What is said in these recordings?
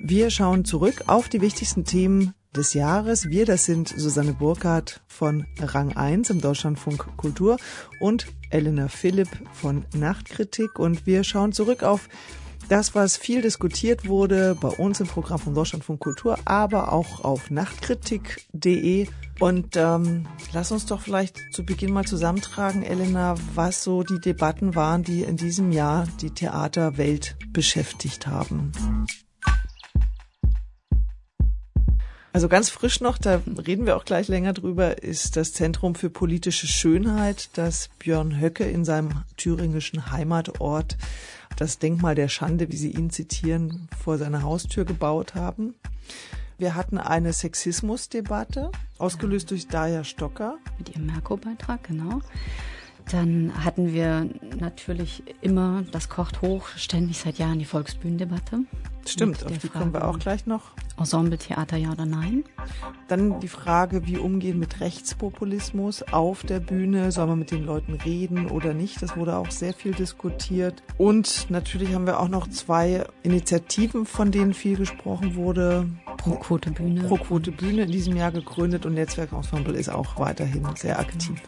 Wir schauen zurück auf die wichtigsten Themen des Jahres. Wir, das sind Susanne Burkhardt von Rang 1 im Deutschlandfunk Kultur und Elena Philipp von Nachtkritik. Und wir schauen zurück auf das, was viel diskutiert wurde bei uns im Programm vom Deutschlandfunk Kultur, aber auch auf nachtkritik.de. Und ähm, lass uns doch vielleicht zu Beginn mal zusammentragen, Elena, was so die Debatten waren, die in diesem Jahr die Theaterwelt beschäftigt haben. Also ganz frisch noch, da reden wir auch gleich länger drüber, ist das Zentrum für politische Schönheit, das Björn Höcke in seinem thüringischen Heimatort das Denkmal der Schande, wie Sie ihn zitieren, vor seiner Haustür gebaut haben. Wir hatten eine Sexismusdebatte, ausgelöst durch Daya Stocker. Mit ihrem Merko-Beitrag, genau. Dann hatten wir natürlich immer, das kocht hoch, ständig seit Jahren die Volksbühnendebatte. Stimmt, auf die Frage, kommen wir auch gleich noch. Ensemble-Theater, ja oder nein? Dann die Frage, wie umgehen mit Rechtspopulismus auf der Bühne. Soll man mit den Leuten reden oder nicht? Das wurde auch sehr viel diskutiert. Und natürlich haben wir auch noch zwei Initiativen, von denen viel gesprochen wurde. Pro Quote Bühne. Pro Quote Bühne in diesem Jahr gegründet und Netzwerk Ensemble ist auch weiterhin sehr aktiv.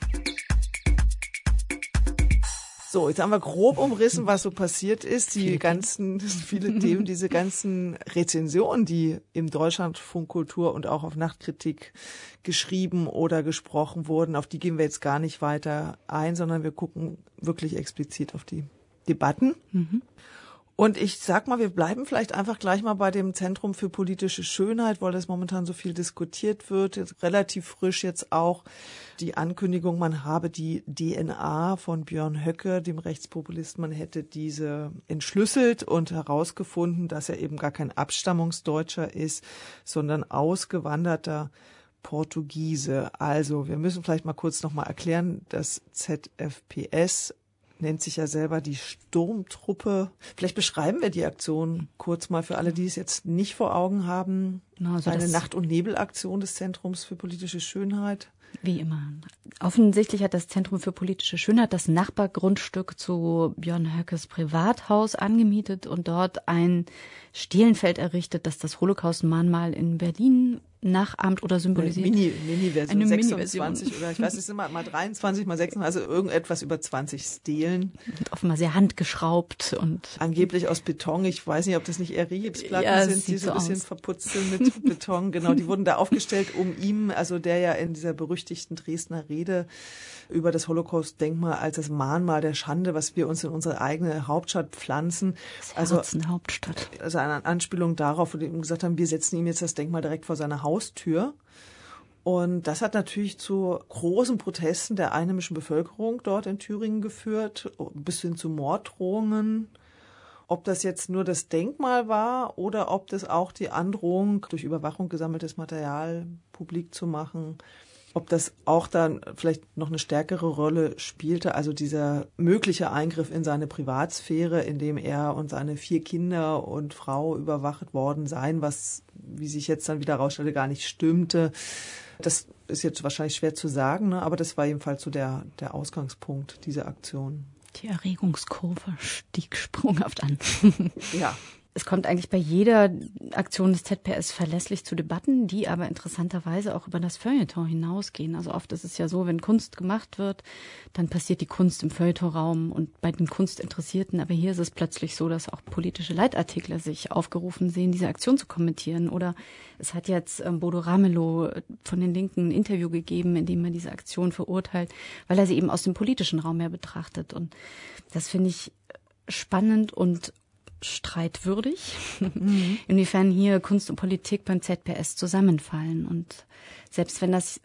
So, jetzt haben wir grob umrissen, was so passiert ist. Die ganzen, viele Themen, diese ganzen Rezensionen, die im Deutschlandfunk Kultur und auch auf Nachtkritik geschrieben oder gesprochen wurden, auf die gehen wir jetzt gar nicht weiter ein, sondern wir gucken wirklich explizit auf die Debatten. Mhm. Und ich sag mal, wir bleiben vielleicht einfach gleich mal bei dem Zentrum für politische Schönheit, weil das momentan so viel diskutiert wird. Jetzt relativ frisch jetzt auch die Ankündigung, man habe die DNA von Björn Höcke, dem Rechtspopulisten, man hätte diese entschlüsselt und herausgefunden, dass er eben gar kein Abstammungsdeutscher ist, sondern ausgewanderter Portugiese. Also, wir müssen vielleicht mal kurz nochmal erklären, dass ZFPS nennt sich ja selber die Sturmtruppe. Vielleicht beschreiben wir die Aktion kurz mal für alle, die es jetzt nicht vor Augen haben. Also Eine Nacht- und Nebelaktion des Zentrums für politische Schönheit. Wie immer. Offensichtlich hat das Zentrum für politische Schönheit das Nachbargrundstück zu Björn Höckes Privathaus angemietet und dort ein Stielenfeld errichtet, das das Holocaust-Mahnmal in Berlin nachahmt oder symbolisiert. Mini, Mini-Version, 26 Mini oder ich weiß, es sind mal, mal 23, mal 26, also irgendetwas über 20 Stelen. Und offenbar sehr handgeschraubt und. Angeblich aus Beton. Ich weiß nicht, ob das nicht eher Gipsplatten ja, sind, die so ein bisschen aus. verputzt sind mit Beton. Genau, die wurden da aufgestellt, um ihm, also der ja in dieser berüchtigten Dresdner Rede über das Holocaust-Denkmal als das Mahnmal der Schande, was wir uns in unsere eigene Hauptstadt pflanzen. Das also, Hauptstadt. Also eine Anspielung darauf, wo die gesagt haben, wir setzen ihm jetzt das Denkmal direkt vor seiner Haustür. Und das hat natürlich zu großen Protesten der einheimischen Bevölkerung dort in Thüringen geführt, bis hin zu Morddrohungen. Ob das jetzt nur das Denkmal war oder ob das auch die Androhung, durch Überwachung gesammeltes Material publik zu machen, ob das auch dann vielleicht noch eine stärkere Rolle spielte, also dieser mögliche Eingriff in seine Privatsphäre, in dem er und seine vier Kinder und Frau überwacht worden seien, was, wie sich jetzt dann wieder herausstellte, gar nicht stimmte. Das ist jetzt wahrscheinlich schwer zu sagen, ne? aber das war jedenfalls so der, der Ausgangspunkt dieser Aktion. Die Erregungskurve stieg sprunghaft an. ja, es kommt eigentlich bei jeder Aktion des ZPS verlässlich zu Debatten, die aber interessanterweise auch über das Feuilleton hinausgehen. Also oft ist es ja so, wenn Kunst gemacht wird, dann passiert die Kunst im Feuilletonraum und bei den Kunstinteressierten. Aber hier ist es plötzlich so, dass auch politische Leitartikler sich aufgerufen sehen, diese Aktion zu kommentieren. Oder es hat jetzt ähm, Bodo Ramelow von den Linken ein Interview gegeben, in dem er diese Aktion verurteilt, weil er sie eben aus dem politischen Raum her betrachtet. Und das finde ich spannend und streitwürdig, mhm. inwiefern hier Kunst und Politik beim ZPS zusammenfallen. Und selbst wenn das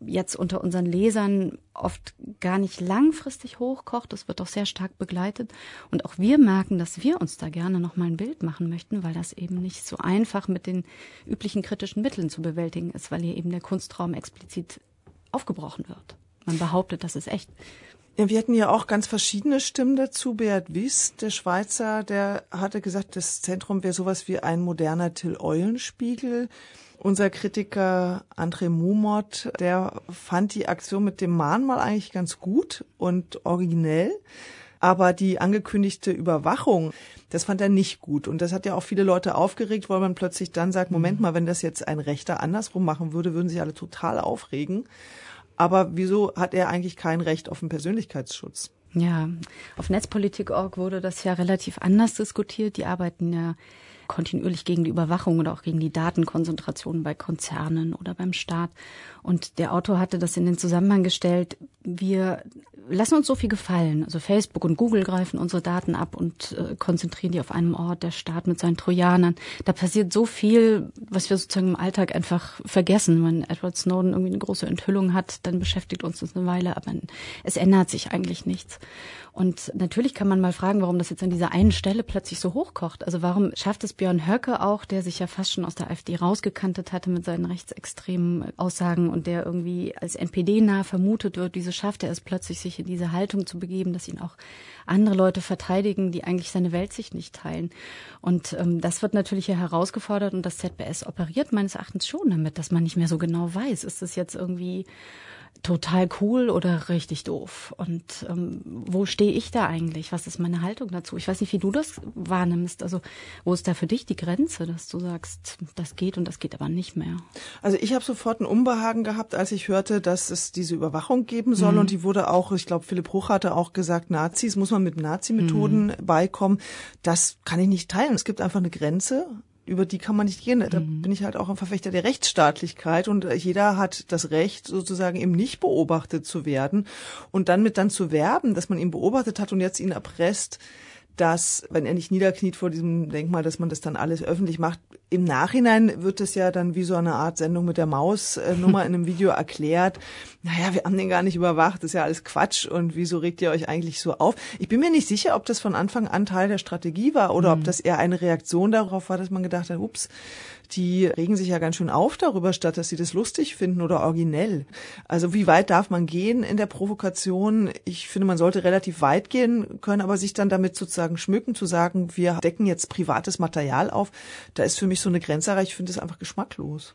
jetzt unter unseren Lesern oft gar nicht langfristig hochkocht, das wird doch sehr stark begleitet. Und auch wir merken, dass wir uns da gerne noch mal ein Bild machen möchten, weil das eben nicht so einfach mit den üblichen kritischen Mitteln zu bewältigen ist, weil hier eben der Kunstraum explizit aufgebrochen wird. Man behauptet, das ist echt. Ja, wir hatten ja auch ganz verschiedene Stimmen dazu. Beat Wiss, der Schweizer, der hatte gesagt, das Zentrum wäre sowas wie ein moderner Till Eulenspiegel. Unser Kritiker André Mumot, der fand die Aktion mit dem Mahnmal eigentlich ganz gut und originell. Aber die angekündigte Überwachung, das fand er nicht gut. Und das hat ja auch viele Leute aufgeregt, weil man plötzlich dann sagt, Moment mal, wenn das jetzt ein Rechter andersrum machen würde, würden sich alle total aufregen. Aber wieso hat er eigentlich kein Recht auf einen Persönlichkeitsschutz? Ja, auf Netzpolitik.org wurde das ja relativ anders diskutiert. Die arbeiten ja kontinuierlich gegen die Überwachung oder auch gegen die Datenkonzentration bei Konzernen oder beim Staat. Und der Autor hatte das in den Zusammenhang gestellt, wir lassen uns so viel gefallen. Also Facebook und Google greifen unsere Daten ab und äh, konzentrieren die auf einem Ort, der Staat mit seinen Trojanern. Da passiert so viel, was wir sozusagen im Alltag einfach vergessen. Wenn Edward Snowden irgendwie eine große Enthüllung hat, dann beschäftigt uns das eine Weile, aber es ändert sich eigentlich nichts. Und natürlich kann man mal fragen, warum das jetzt an dieser einen Stelle plötzlich so hochkocht. Also warum schafft es Björn Höcke auch, der sich ja fast schon aus der AfD rausgekantet hatte mit seinen rechtsextremen Aussagen und der irgendwie als NPD-nah vermutet wird, wieso schafft er es plötzlich, sich in diese Haltung zu begeben, dass ihn auch andere Leute verteidigen, die eigentlich seine Weltsicht nicht teilen. Und ähm, das wird natürlich hier herausgefordert und das ZBS operiert meines Erachtens schon damit, dass man nicht mehr so genau weiß, ist es jetzt irgendwie total cool oder richtig doof? Und ähm, wo stehe ich da eigentlich? Was ist meine Haltung dazu? Ich weiß nicht, wie du das wahrnimmst. Also wo ist da für dich die Grenze, dass du sagst, das geht und das geht aber nicht mehr? Also ich habe sofort ein Unbehagen gehabt, als ich hörte, dass es diese Überwachung geben soll. Mhm. Und die wurde auch, ich glaube, Philipp Bruch hatte auch gesagt, Nazis muss man mit Nazi-Methoden mhm. beikommen. Das kann ich nicht teilen. Es gibt einfach eine Grenze über die kann man nicht gehen. Da mhm. bin ich halt auch ein Verfechter der Rechtsstaatlichkeit und äh, jeder hat das Recht, sozusagen eben nicht beobachtet zu werden und dann mit dann zu werben, dass man ihn beobachtet hat und jetzt ihn erpresst, dass, wenn er nicht niederkniet vor diesem Denkmal, dass man das dann alles öffentlich macht. Im Nachhinein wird es ja dann wie so eine Art Sendung mit der Maus-Nummer in einem Video erklärt. Naja, wir haben den gar nicht überwacht, das ist ja alles Quatsch und wieso regt ihr euch eigentlich so auf? Ich bin mir nicht sicher, ob das von Anfang an Teil der Strategie war oder mhm. ob das eher eine Reaktion darauf war, dass man gedacht hat, ups, die regen sich ja ganz schön auf darüber, statt dass sie das lustig finden oder originell. Also wie weit darf man gehen in der Provokation? Ich finde, man sollte relativ weit gehen können, aber sich dann damit sozusagen schmücken, zu sagen, wir decken jetzt privates Material auf, da ist für mich so eine Grenze erreicht. Ich finde das einfach geschmacklos.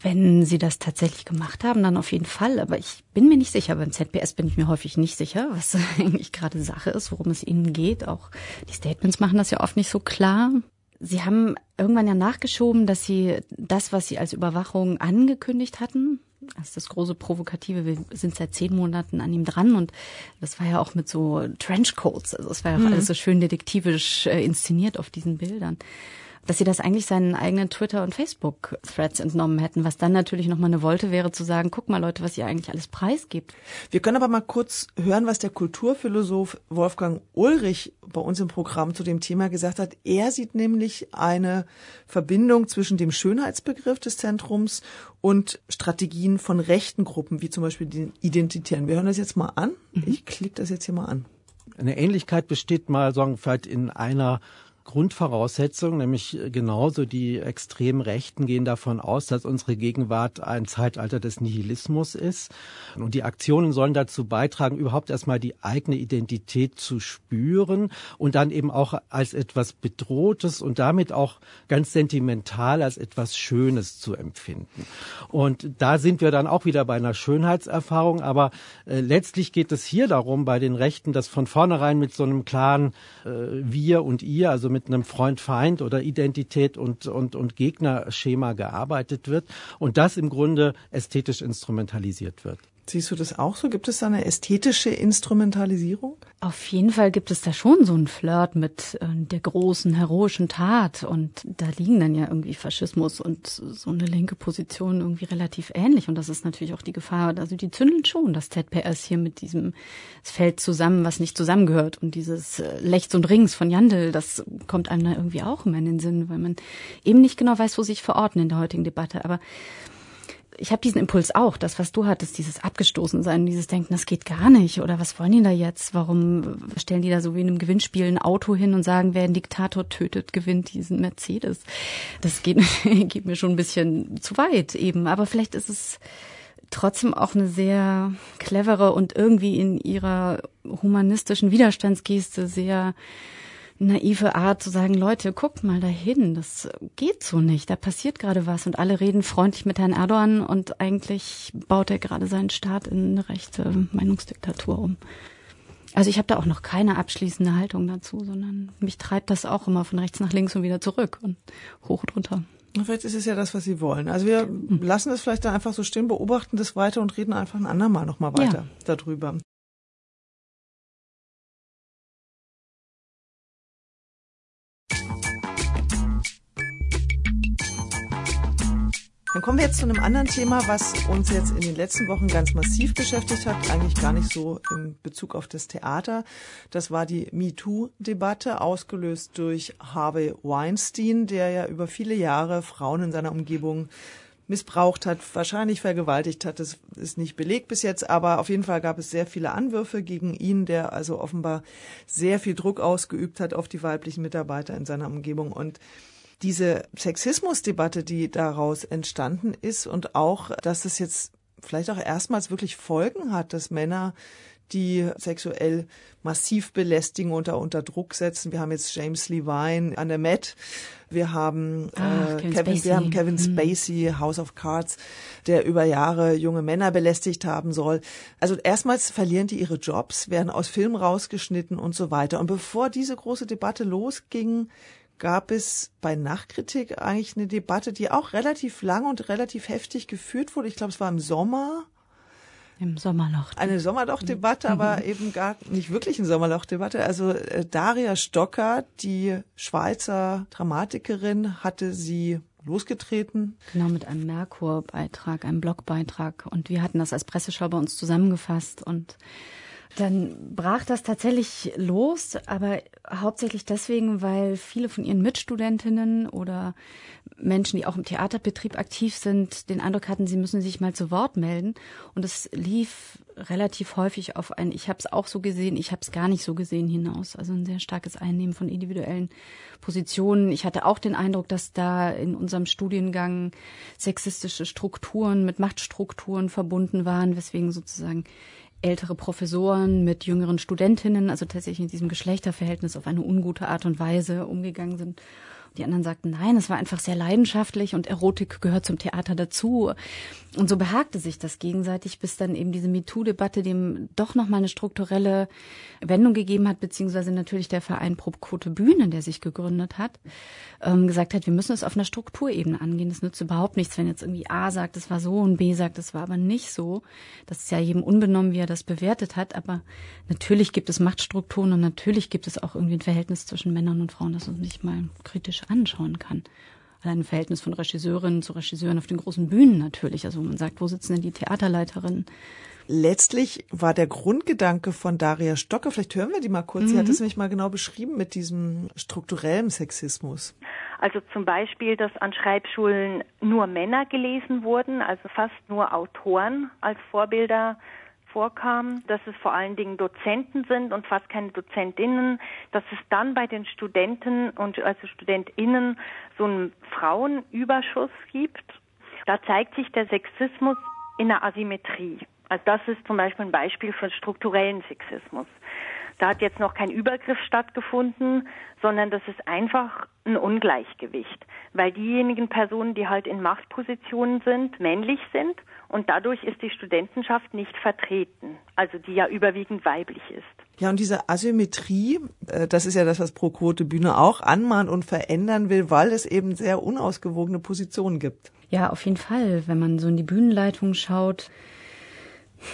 Wenn Sie das tatsächlich gemacht haben, dann auf jeden Fall. Aber ich bin mir nicht sicher. Beim ZPS bin ich mir häufig nicht sicher, was eigentlich gerade Sache ist, worum es Ihnen geht. Auch die Statements machen das ja oft nicht so klar. Sie haben irgendwann ja nachgeschoben, dass Sie das, was Sie als Überwachung angekündigt hatten, als das große Provokative, wir sind seit zehn Monaten an ihm dran und das war ja auch mit so Trenchcoats, also es war ja auch mhm. alles so schön detektivisch äh, inszeniert auf diesen Bildern dass sie das eigentlich seinen eigenen Twitter- und Facebook-Threads entnommen hätten, was dann natürlich nochmal eine Wolte wäre zu sagen, guck mal Leute, was ihr eigentlich alles preisgibt. Wir können aber mal kurz hören, was der Kulturphilosoph Wolfgang Ulrich bei uns im Programm zu dem Thema gesagt hat. Er sieht nämlich eine Verbindung zwischen dem Schönheitsbegriff des Zentrums und Strategien von rechten Gruppen, wie zum Beispiel den Identitären. Wir hören das jetzt mal an. Mhm. Ich klicke das jetzt hier mal an. Eine Ähnlichkeit besteht mal, sagen, vielleicht in einer Grundvoraussetzung, nämlich genauso die extremen Rechten gehen davon aus, dass unsere Gegenwart ein Zeitalter des Nihilismus ist. Und die Aktionen sollen dazu beitragen, überhaupt erstmal die eigene Identität zu spüren und dann eben auch als etwas Bedrohtes und damit auch ganz sentimental als etwas Schönes zu empfinden. Und da sind wir dann auch wieder bei einer Schönheitserfahrung, aber äh, letztlich geht es hier darum, bei den Rechten, dass von vornherein mit so einem klaren äh, Wir und Ihr, also mit einem Freund-Feind oder Identität und, und, und Gegnerschema gearbeitet wird und das im Grunde ästhetisch instrumentalisiert wird. Siehst du das auch so? Gibt es da eine ästhetische Instrumentalisierung? Auf jeden Fall gibt es da schon so einen Flirt mit äh, der großen heroischen Tat und da liegen dann ja irgendwie Faschismus und so eine linke Position irgendwie relativ ähnlich und das ist natürlich auch die Gefahr. Also die zündeln schon das ZPS hier mit diesem, es fällt zusammen, was nicht zusammengehört und dieses äh, Lechts und Rings von Jandl, das kommt einem da irgendwie auch immer in den Sinn, weil man eben nicht genau weiß, wo sich verorten in der heutigen Debatte. Aber ich habe diesen Impuls auch, das, was du hattest, dieses Abgestoßensein, dieses Denken, das geht gar nicht. Oder was wollen die da jetzt? Warum stellen die da so wie in einem Gewinnspiel ein Auto hin und sagen, wer einen Diktator tötet, gewinnt diesen Mercedes? Das geht, geht mir schon ein bisschen zu weit eben. Aber vielleicht ist es trotzdem auch eine sehr clevere und irgendwie in ihrer humanistischen Widerstandsgeste sehr naive Art zu sagen, Leute, guckt mal dahin, das geht so nicht, da passiert gerade was und alle reden freundlich mit Herrn Erdogan und eigentlich baut er gerade seinen Staat in eine rechte Meinungsdiktatur um. Also ich habe da auch noch keine abschließende Haltung dazu, sondern mich treibt das auch immer von rechts nach links und wieder zurück und hoch und runter. Vielleicht ist es ja das, was Sie wollen. Also wir hm. lassen es vielleicht dann einfach so stehen, beobachten das weiter und reden einfach ein andermal nochmal weiter ja. darüber. Dann kommen wir jetzt zu einem anderen Thema, was uns jetzt in den letzten Wochen ganz massiv beschäftigt hat, eigentlich gar nicht so in Bezug auf das Theater. Das war die MeToo-Debatte, ausgelöst durch Harvey Weinstein, der ja über viele Jahre Frauen in seiner Umgebung missbraucht hat, wahrscheinlich vergewaltigt hat. Das ist nicht belegt bis jetzt, aber auf jeden Fall gab es sehr viele Anwürfe gegen ihn, der also offenbar sehr viel Druck ausgeübt hat auf die weiblichen Mitarbeiter in seiner Umgebung und diese Sexismusdebatte, die daraus entstanden ist und auch, dass es jetzt vielleicht auch erstmals wirklich Folgen hat, dass Männer die sexuell massiv belästigen oder unter Druck setzen. Wir haben jetzt James Levine an der Met. Wir haben, Ach, äh, Kevin, Kevin wir haben Kevin hm. Spacey, mhm. House of Cards, der über Jahre junge Männer belästigt haben soll. Also erstmals verlieren die ihre Jobs, werden aus Filmen rausgeschnitten und so weiter. Und bevor diese große Debatte losging, gab es bei Nachkritik eigentlich eine Debatte, die auch relativ lang und relativ heftig geführt wurde. Ich glaube, es war im Sommer. Im Sommerloch. Eine Sommerlochdebatte, aber eben gar nicht wirklich eine Sommerlochdebatte. Also äh, Daria Stocker, die Schweizer Dramatikerin, hatte sie losgetreten. Genau, mit einem Merkur-Beitrag, einem Blogbeitrag. Und wir hatten das als Presseschau bei uns zusammengefasst und dann brach das tatsächlich los, aber hauptsächlich deswegen, weil viele von ihren Mitstudentinnen oder Menschen, die auch im Theaterbetrieb aktiv sind, den Eindruck hatten, sie müssen sich mal zu Wort melden. Und es lief relativ häufig auf ein, ich habe es auch so gesehen, ich habe es gar nicht so gesehen hinaus. Also ein sehr starkes Einnehmen von individuellen Positionen. Ich hatte auch den Eindruck, dass da in unserem Studiengang sexistische Strukturen mit Machtstrukturen verbunden waren, weswegen sozusagen ältere Professoren mit jüngeren Studentinnen, also tatsächlich in diesem Geschlechterverhältnis auf eine ungute Art und Weise umgegangen sind. Die anderen sagten, nein, es war einfach sehr leidenschaftlich und Erotik gehört zum Theater dazu. Und so behagte sich das gegenseitig, bis dann eben diese MeToo-Debatte dem doch nochmal eine strukturelle Wendung gegeben hat, beziehungsweise natürlich der Verein Probquote Bühne, der sich gegründet hat, ähm, gesagt hat, wir müssen es auf einer Strukturebene angehen. Das nützt überhaupt nichts, wenn jetzt irgendwie A sagt, es war so und B sagt, es war aber nicht so. Das ist ja jedem unbenommen, wie er das bewertet hat. Aber natürlich gibt es Machtstrukturen und natürlich gibt es auch irgendwie ein Verhältnis zwischen Männern und Frauen, das uns nicht mal kritisch anschauen kann. Allein ein Verhältnis von Regisseurinnen zu Regisseuren auf den großen Bühnen natürlich. Also wo man sagt, wo sitzen denn die Theaterleiterinnen? Letztlich war der Grundgedanke von Daria Stocke, vielleicht hören wir die mal kurz, mhm. sie hat mhm. es nämlich mal genau beschrieben mit diesem strukturellen Sexismus. Also zum Beispiel, dass an Schreibschulen nur Männer gelesen wurden, also fast nur Autoren als Vorbilder vorkam, dass es vor allen Dingen Dozenten sind und fast keine Dozentinnen, dass es dann bei den Studenten und also Studentinnen so einen Frauenüberschuss gibt. Da zeigt sich der Sexismus in der Asymmetrie. Also das ist zum Beispiel ein Beispiel für strukturellen Sexismus. Da hat jetzt noch kein Übergriff stattgefunden, sondern das ist einfach ein Ungleichgewicht, weil diejenigen Personen, die halt in Machtpositionen sind, männlich sind und dadurch ist die Studentenschaft nicht vertreten, also die ja überwiegend weiblich ist. Ja, und diese Asymmetrie, äh, das ist ja das, was Pro Quote Bühne auch anmahnt und verändern will, weil es eben sehr unausgewogene Positionen gibt. Ja, auf jeden Fall. Wenn man so in die Bühnenleitung schaut,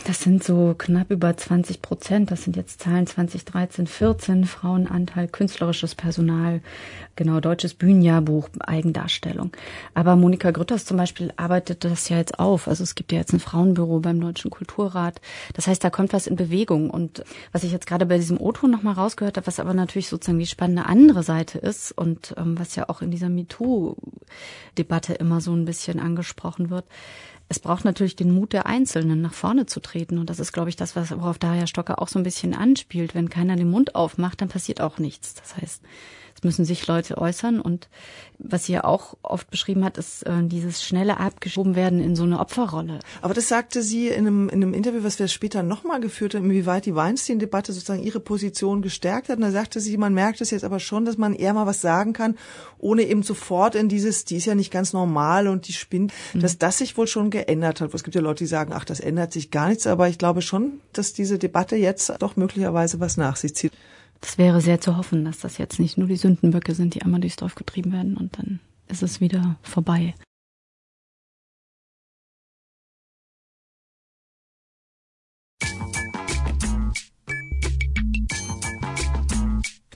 das sind so knapp über 20 Prozent. Das sind jetzt Zahlen 2013, 14 Frauenanteil, künstlerisches Personal, genau, deutsches Bühnenjahrbuch, Eigendarstellung. Aber Monika Grütters zum Beispiel arbeitet das ja jetzt auf. Also es gibt ja jetzt ein Frauenbüro beim Deutschen Kulturrat. Das heißt, da kommt was in Bewegung. Und was ich jetzt gerade bei diesem O-Ton nochmal rausgehört habe, was aber natürlich sozusagen die spannende andere Seite ist und ähm, was ja auch in dieser MeToo-Debatte immer so ein bisschen angesprochen wird, es braucht natürlich den Mut der Einzelnen, nach vorne zu treten. Und das ist, glaube ich, das, worauf Daria Stocker auch so ein bisschen anspielt. Wenn keiner den Mund aufmacht, dann passiert auch nichts. Das heißt, müssen sich Leute äußern. Und was sie ja auch oft beschrieben hat, ist äh, dieses schnelle Abgeschoben werden in so eine Opferrolle. Aber das sagte sie in einem, in einem Interview, was wir später nochmal geführt haben, inwieweit die Weinstein-Debatte sozusagen ihre Position gestärkt hat. Und da sagte sie, man merkt es jetzt aber schon, dass man eher mal was sagen kann, ohne eben sofort in dieses, die ist ja nicht ganz normal und die spinnt, mhm. dass das sich wohl schon geändert hat. Es gibt ja Leute, die sagen, ach, das ändert sich gar nichts, aber ich glaube schon, dass diese Debatte jetzt doch möglicherweise was nach sich zieht. Das wäre sehr zu hoffen, dass das jetzt nicht nur die Sündenböcke sind, die einmal durchs Dorf getrieben werden und dann ist es wieder vorbei.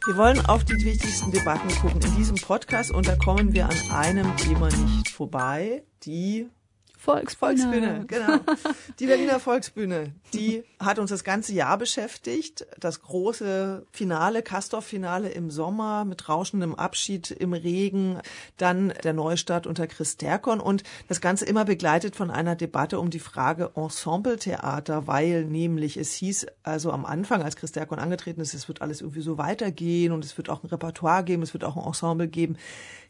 Wir wollen auf die wichtigsten Debatten gucken in diesem Podcast und da kommen wir an einem Thema nicht vorbei, die Volksbühne. Volksbühne, genau. Die Berliner Volksbühne, die hat uns das ganze Jahr beschäftigt. Das große Finale, Castorf-Finale im Sommer mit rauschendem Abschied im Regen, dann der Neustart unter Chris Terkon und das Ganze immer begleitet von einer Debatte um die Frage Ensembletheater, weil nämlich es hieß also am Anfang, als Chris Terkon angetreten ist, es wird alles irgendwie so weitergehen und es wird auch ein Repertoire geben, es wird auch ein Ensemble geben.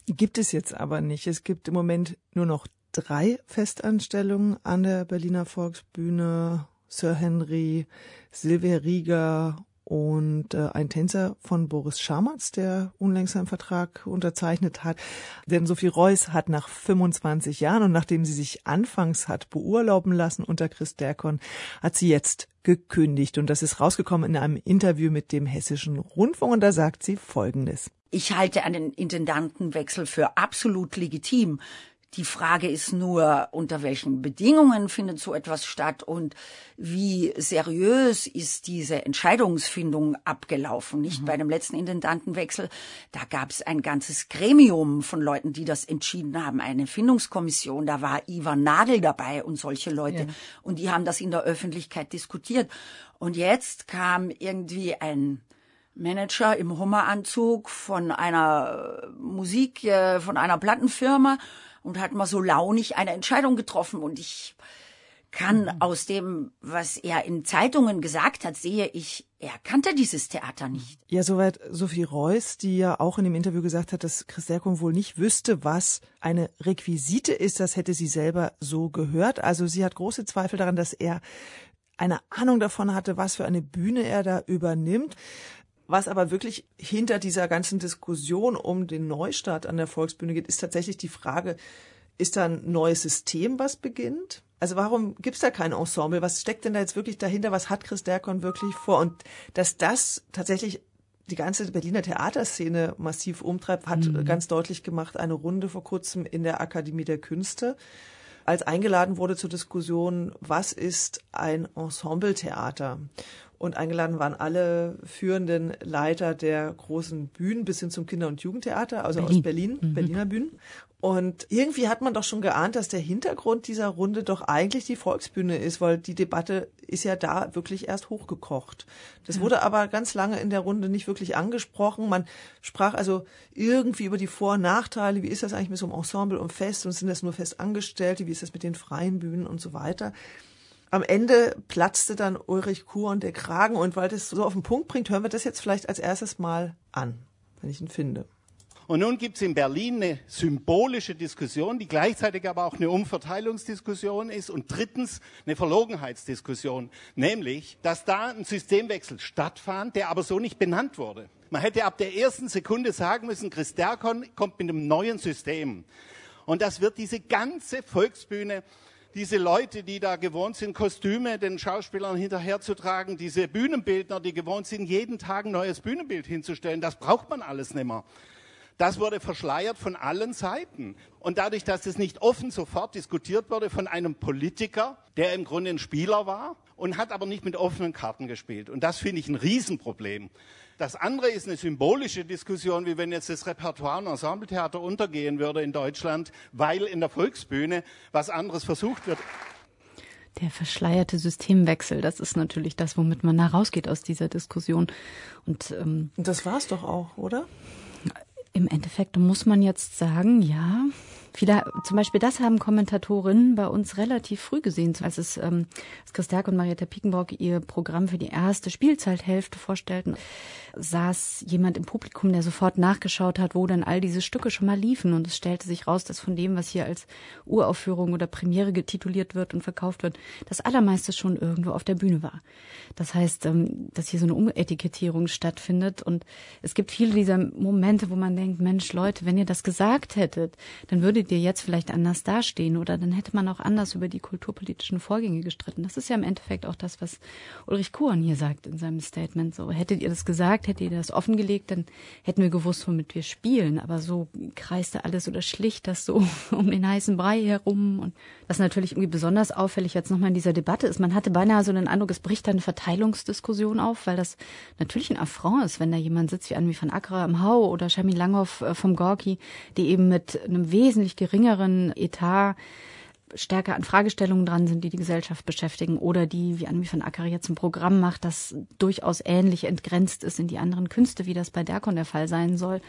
Gibt es jetzt aber nicht. Es gibt im Moment nur noch drei Festanstellungen an der Berliner Volksbühne. Sir Henry, Silvia Rieger und äh, ein Tänzer von Boris Schamatz, der unlängst einen Vertrag unterzeichnet hat. Denn Sophie Reuss hat nach 25 Jahren und nachdem sie sich anfangs hat beurlauben lassen unter Chris Derkon, hat sie jetzt gekündigt. Und das ist rausgekommen in einem Interview mit dem Hessischen Rundfunk und da sagt sie Folgendes. Ich halte einen Intendantenwechsel für absolut legitim. Die Frage ist nur, unter welchen Bedingungen findet so etwas statt und wie seriös ist diese Entscheidungsfindung abgelaufen. Nicht mhm. bei dem letzten Intendantenwechsel, da gab es ein ganzes Gremium von Leuten, die das entschieden haben, eine Findungskommission, da war Ivan Nagel dabei und solche Leute ja. und die haben das in der Öffentlichkeit diskutiert. Und jetzt kam irgendwie ein Manager im Hummeranzug von einer Musik, äh, von einer Plattenfirma und hat mal so launig eine Entscheidung getroffen. Und ich kann mhm. aus dem, was er in Zeitungen gesagt hat, sehe ich, er kannte dieses Theater nicht. Ja, soweit Sophie Reuss, die ja auch in dem Interview gesagt hat, dass Chris Serkum wohl nicht wüsste, was eine Requisite ist. Das hätte sie selber so gehört. Also sie hat große Zweifel daran, dass er eine Ahnung davon hatte, was für eine Bühne er da übernimmt. Was aber wirklich hinter dieser ganzen Diskussion um den Neustart an der Volksbühne geht, ist tatsächlich die Frage, ist da ein neues System, was beginnt? Also warum gibt's da kein Ensemble? Was steckt denn da jetzt wirklich dahinter? Was hat Chris Derkon wirklich vor? Und dass das tatsächlich die ganze Berliner Theaterszene massiv umtreibt, hat mhm. ganz deutlich gemacht eine Runde vor kurzem in der Akademie der Künste, als eingeladen wurde zur Diskussion, was ist ein Ensembletheater? Und eingeladen waren alle führenden Leiter der großen Bühnen bis hin zum Kinder- und Jugendtheater, also Berlin. aus Berlin, mhm. Berliner Bühnen. Und irgendwie hat man doch schon geahnt, dass der Hintergrund dieser Runde doch eigentlich die Volksbühne ist, weil die Debatte ist ja da wirklich erst hochgekocht. Das ja. wurde aber ganz lange in der Runde nicht wirklich angesprochen. Man sprach also irgendwie über die Vor- und Nachteile. Wie ist das eigentlich mit so einem Ensemble und Fest? Und sind das nur Festangestellte? Wie ist das mit den freien Bühnen und so weiter? Am Ende platzte dann Ulrich Kuhr und der Kragen und weil das so auf den Punkt bringt, hören wir das jetzt vielleicht als erstes mal an, wenn ich ihn finde. Und nun gibt es in Berlin eine symbolische Diskussion, die gleichzeitig aber auch eine Umverteilungsdiskussion ist und drittens eine Verlogenheitsdiskussion, nämlich, dass da ein Systemwechsel stattfand, der aber so nicht benannt wurde. Man hätte ab der ersten Sekunde sagen müssen, Chris Derkon kommt mit einem neuen System. Und das wird diese ganze Volksbühne diese Leute, die da gewohnt sind, Kostüme den Schauspielern hinterherzutragen, diese Bühnenbildner, die gewohnt sind, jeden Tag ein neues Bühnenbild hinzustellen, das braucht man alles nicht mehr. Das wurde verschleiert von allen Seiten. Und dadurch, dass es nicht offen sofort diskutiert wurde von einem Politiker, der im Grunde ein Spieler war und hat aber nicht mit offenen Karten gespielt. Und das finde ich ein Riesenproblem. Das andere ist eine symbolische Diskussion, wie wenn jetzt das Repertoire und Ensembletheater untergehen würde in Deutschland, weil in der Volksbühne was anderes versucht wird. Der verschleierte Systemwechsel, das ist natürlich das, womit man da rausgeht aus dieser Diskussion. Und ähm, das war's doch auch, oder? Im Endeffekt muss man jetzt sagen, ja, Viele, zum Beispiel das haben Kommentatorinnen bei uns relativ früh gesehen, als es ähm, als Christiak und Marietta Piekenbrock ihr Programm für die erste Spielzeithälfte vorstellten, saß jemand im Publikum, der sofort nachgeschaut hat, wo dann all diese Stücke schon mal liefen. Und es stellte sich raus, dass von dem, was hier als Uraufführung oder Premiere getituliert wird und verkauft wird, das allermeiste schon irgendwo auf der Bühne war. Das heißt, ähm, dass hier so eine Umetikettierung stattfindet. Und es gibt viele dieser Momente, wo man denkt, Mensch, Leute, wenn ihr das gesagt hättet, dann würdet ihr jetzt vielleicht anders dastehen oder dann hätte man auch anders über die kulturpolitischen Vorgänge gestritten. Das ist ja im Endeffekt auch das, was Ulrich Kuhn hier sagt in seinem Statement. So, hättet ihr das gesagt, hättet ihr das offengelegt, dann hätten wir gewusst, womit wir spielen. Aber so kreiste alles oder schlicht das so um den heißen Brei herum. Und was natürlich irgendwie besonders auffällig jetzt nochmal in dieser Debatte ist, man hatte beinahe so den Eindruck, es bricht da eine Verteilungsdiskussion auf, weil das natürlich ein Affront ist, wenn da jemand sitzt wie Anmi van Ackera im Hau oder Shamin Langhoff äh, vom Gorki, die eben mit einem wesentlich geringeren Etat stärker an Fragestellungen dran sind, die die Gesellschaft beschäftigen oder die, wie Anmi van Acker jetzt ein Programm macht, das durchaus ähnlich entgrenzt ist in die anderen Künste, wie das bei Derkon der Fall sein soll.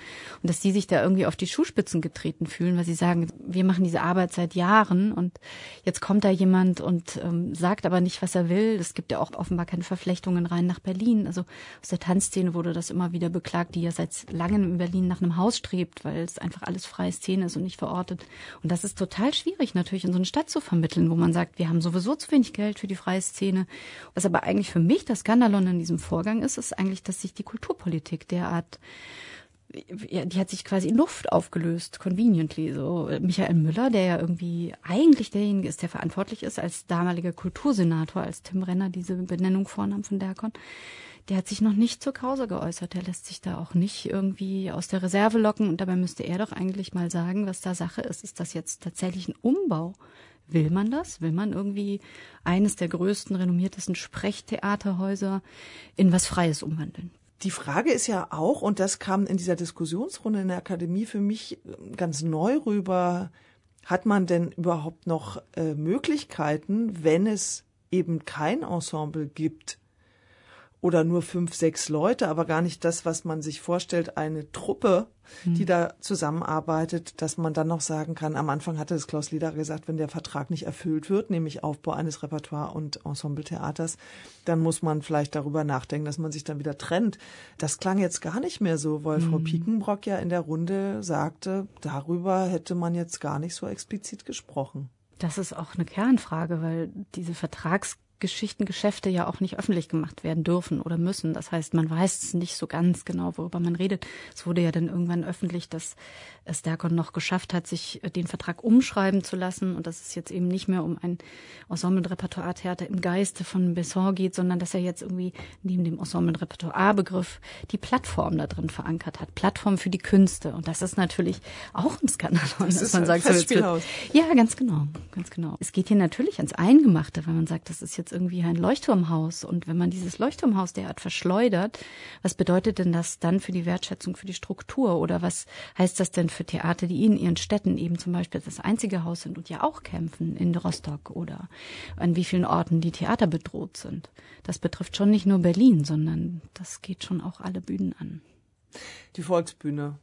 Und dass die sich da irgendwie auf die Schuhspitzen getreten fühlen, weil sie sagen, wir machen diese Arbeit seit Jahren und jetzt kommt da jemand und ähm, sagt aber nicht, was er will. Es gibt ja auch offenbar keine Verflechtungen rein nach Berlin. Also aus der Tanzszene wurde das immer wieder beklagt, die ja seit langem in Berlin nach einem Haus strebt, weil es einfach alles freie Szene ist und nicht verortet. Und das ist total schwierig natürlich in so einer Stadt zu vermitteln, wo man sagt, wir haben sowieso zu wenig Geld für die freie Szene. Was aber eigentlich für mich das Skandalon in diesem Vorgang ist, ist eigentlich, dass sich die Kulturpolitik derart die hat sich quasi in Luft aufgelöst, conveniently. So Michael Müller, der ja irgendwie eigentlich derjenige ist, der verantwortlich ist als damaliger Kultursenator, als Tim Renner diese Benennung vornahm von Derkon, der hat sich noch nicht zur Causa geäußert. Der lässt sich da auch nicht irgendwie aus der Reserve locken. Und dabei müsste er doch eigentlich mal sagen, was da Sache ist. Ist das jetzt tatsächlich ein Umbau Will man das? Will man irgendwie eines der größten, renommiertesten Sprechtheaterhäuser in was Freies umwandeln? Die Frage ist ja auch, und das kam in dieser Diskussionsrunde in der Akademie für mich ganz neu rüber, hat man denn überhaupt noch äh, Möglichkeiten, wenn es eben kein Ensemble gibt, oder nur fünf, sechs Leute, aber gar nicht das, was man sich vorstellt, eine Truppe, die hm. da zusammenarbeitet, dass man dann noch sagen kann, am Anfang hatte es Klaus Lieder gesagt, wenn der Vertrag nicht erfüllt wird, nämlich Aufbau eines Repertoire- und Ensembletheaters, dann muss man vielleicht darüber nachdenken, dass man sich dann wieder trennt. Das klang jetzt gar nicht mehr so, weil mhm. Frau. Piekenbrock ja in der Runde sagte, darüber hätte man jetzt gar nicht so explizit gesprochen. Das ist auch eine Kernfrage, weil diese Vertrags Geschichtengeschäfte ja auch nicht öffentlich gemacht werden dürfen oder müssen. Das heißt, man weiß nicht so ganz genau, worüber man redet. Es wurde ja dann irgendwann öffentlich, dass es Derkon noch geschafft hat, sich den Vertrag umschreiben zu lassen und dass es jetzt eben nicht mehr um ein Ensemble-Repertoire-Theater im Geiste von Besson geht, sondern dass er jetzt irgendwie neben dem Ensemble-Repertoire-Begriff die Plattform da drin verankert hat. Plattform für die Künste. Und das ist natürlich auch ein Skandal. Das ist man sagt, so, ja, ganz genau, ganz genau. Es geht hier natürlich ans Eingemachte, wenn man sagt, das ist jetzt jetzt irgendwie ein Leuchtturmhaus. Und wenn man dieses Leuchtturmhaus derart verschleudert, was bedeutet denn das dann für die Wertschätzung für die Struktur? Oder was heißt das denn für Theater, die in ihren Städten eben zum Beispiel das einzige Haus sind und ja auch kämpfen in Rostock oder an wie vielen Orten die Theater bedroht sind? Das betrifft schon nicht nur Berlin, sondern das geht schon auch alle Bühnen an. Die Volksbühne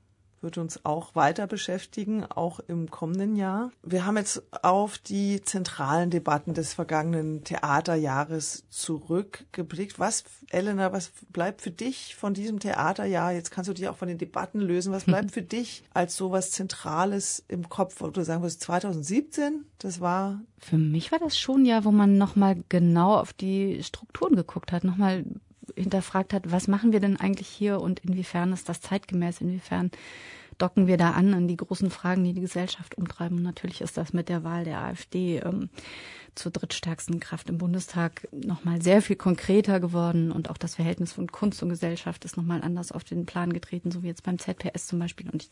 wird uns auch weiter beschäftigen, auch im kommenden Jahr. Wir haben jetzt auf die zentralen Debatten des vergangenen Theaterjahres zurückgeblickt. Was, Elena, was bleibt für dich von diesem Theaterjahr? Jetzt kannst du dich auch von den Debatten lösen. Was bleibt für dich als sowas Zentrales im Kopf? Oder sagen wir es 2017? Das war für mich war das schon ein Jahr, wo man nochmal genau auf die Strukturen geguckt hat, nochmal hinterfragt hat, was machen wir denn eigentlich hier und inwiefern ist das zeitgemäß, inwiefern docken wir da an an die großen Fragen, die die Gesellschaft umtreiben. Und natürlich ist das mit der Wahl der AfD ähm, zur drittstärksten Kraft im Bundestag nochmal sehr viel konkreter geworden und auch das Verhältnis von Kunst und Gesellschaft ist nochmal anders auf den Plan getreten, so wie jetzt beim ZPS zum Beispiel. Und ich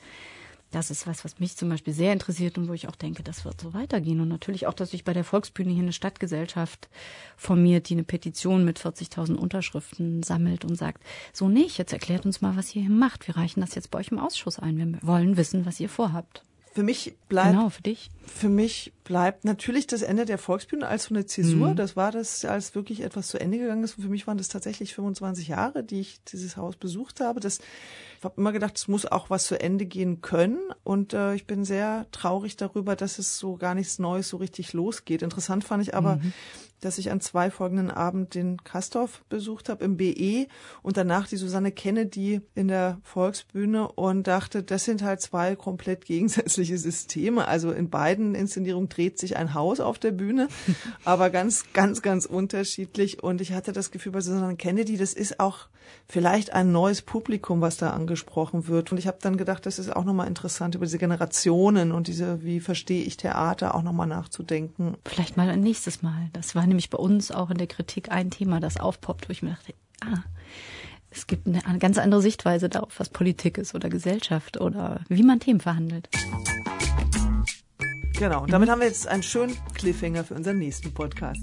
das ist was, was mich zum Beispiel sehr interessiert und wo ich auch denke, das wird so weitergehen. Und natürlich auch, dass sich bei der Volksbühne hier eine Stadtgesellschaft formiert, die eine Petition mit 40.000 Unterschriften sammelt und sagt, so nicht, jetzt erklärt uns mal, was ihr hier macht. Wir reichen das jetzt bei euch im Ausschuss ein. Wir wollen wissen, was ihr vorhabt. Für mich bleibt. Genau, für dich. Für mich bleibt natürlich das Ende der Volksbühne als so eine Zäsur. Mhm. Das war das, als wirklich etwas zu Ende gegangen ist. Und für mich waren das tatsächlich 25 Jahre, die ich dieses Haus besucht habe. Das, ich habe immer gedacht, es muss auch was zu Ende gehen können. Und äh, ich bin sehr traurig darüber, dass es so gar nichts Neues so richtig losgeht. Interessant fand ich aber, Mhm. Dass ich an zwei folgenden Abend den Kastorf besucht habe im BE und danach die Susanne Kennedy in der Volksbühne und dachte, das sind halt zwei komplett gegensätzliche Systeme. Also in beiden Inszenierungen dreht sich ein Haus auf der Bühne, aber ganz, ganz, ganz unterschiedlich. Und ich hatte das Gefühl bei Susanne Kennedy, das ist auch vielleicht ein neues Publikum, was da angesprochen wird. Und ich habe dann gedacht, das ist auch nochmal interessant, über diese Generationen und diese, wie verstehe ich Theater, auch nochmal nachzudenken. Vielleicht mal ein nächstes Mal. Das war nämlich bei uns auch in der Kritik ein Thema, das aufpoppt, wo ich mir dachte, ah, es gibt eine, eine ganz andere Sichtweise darauf, was Politik ist oder Gesellschaft oder wie man Themen verhandelt. Genau, und damit haben wir jetzt einen schönen Cliffhanger für unseren nächsten Podcast.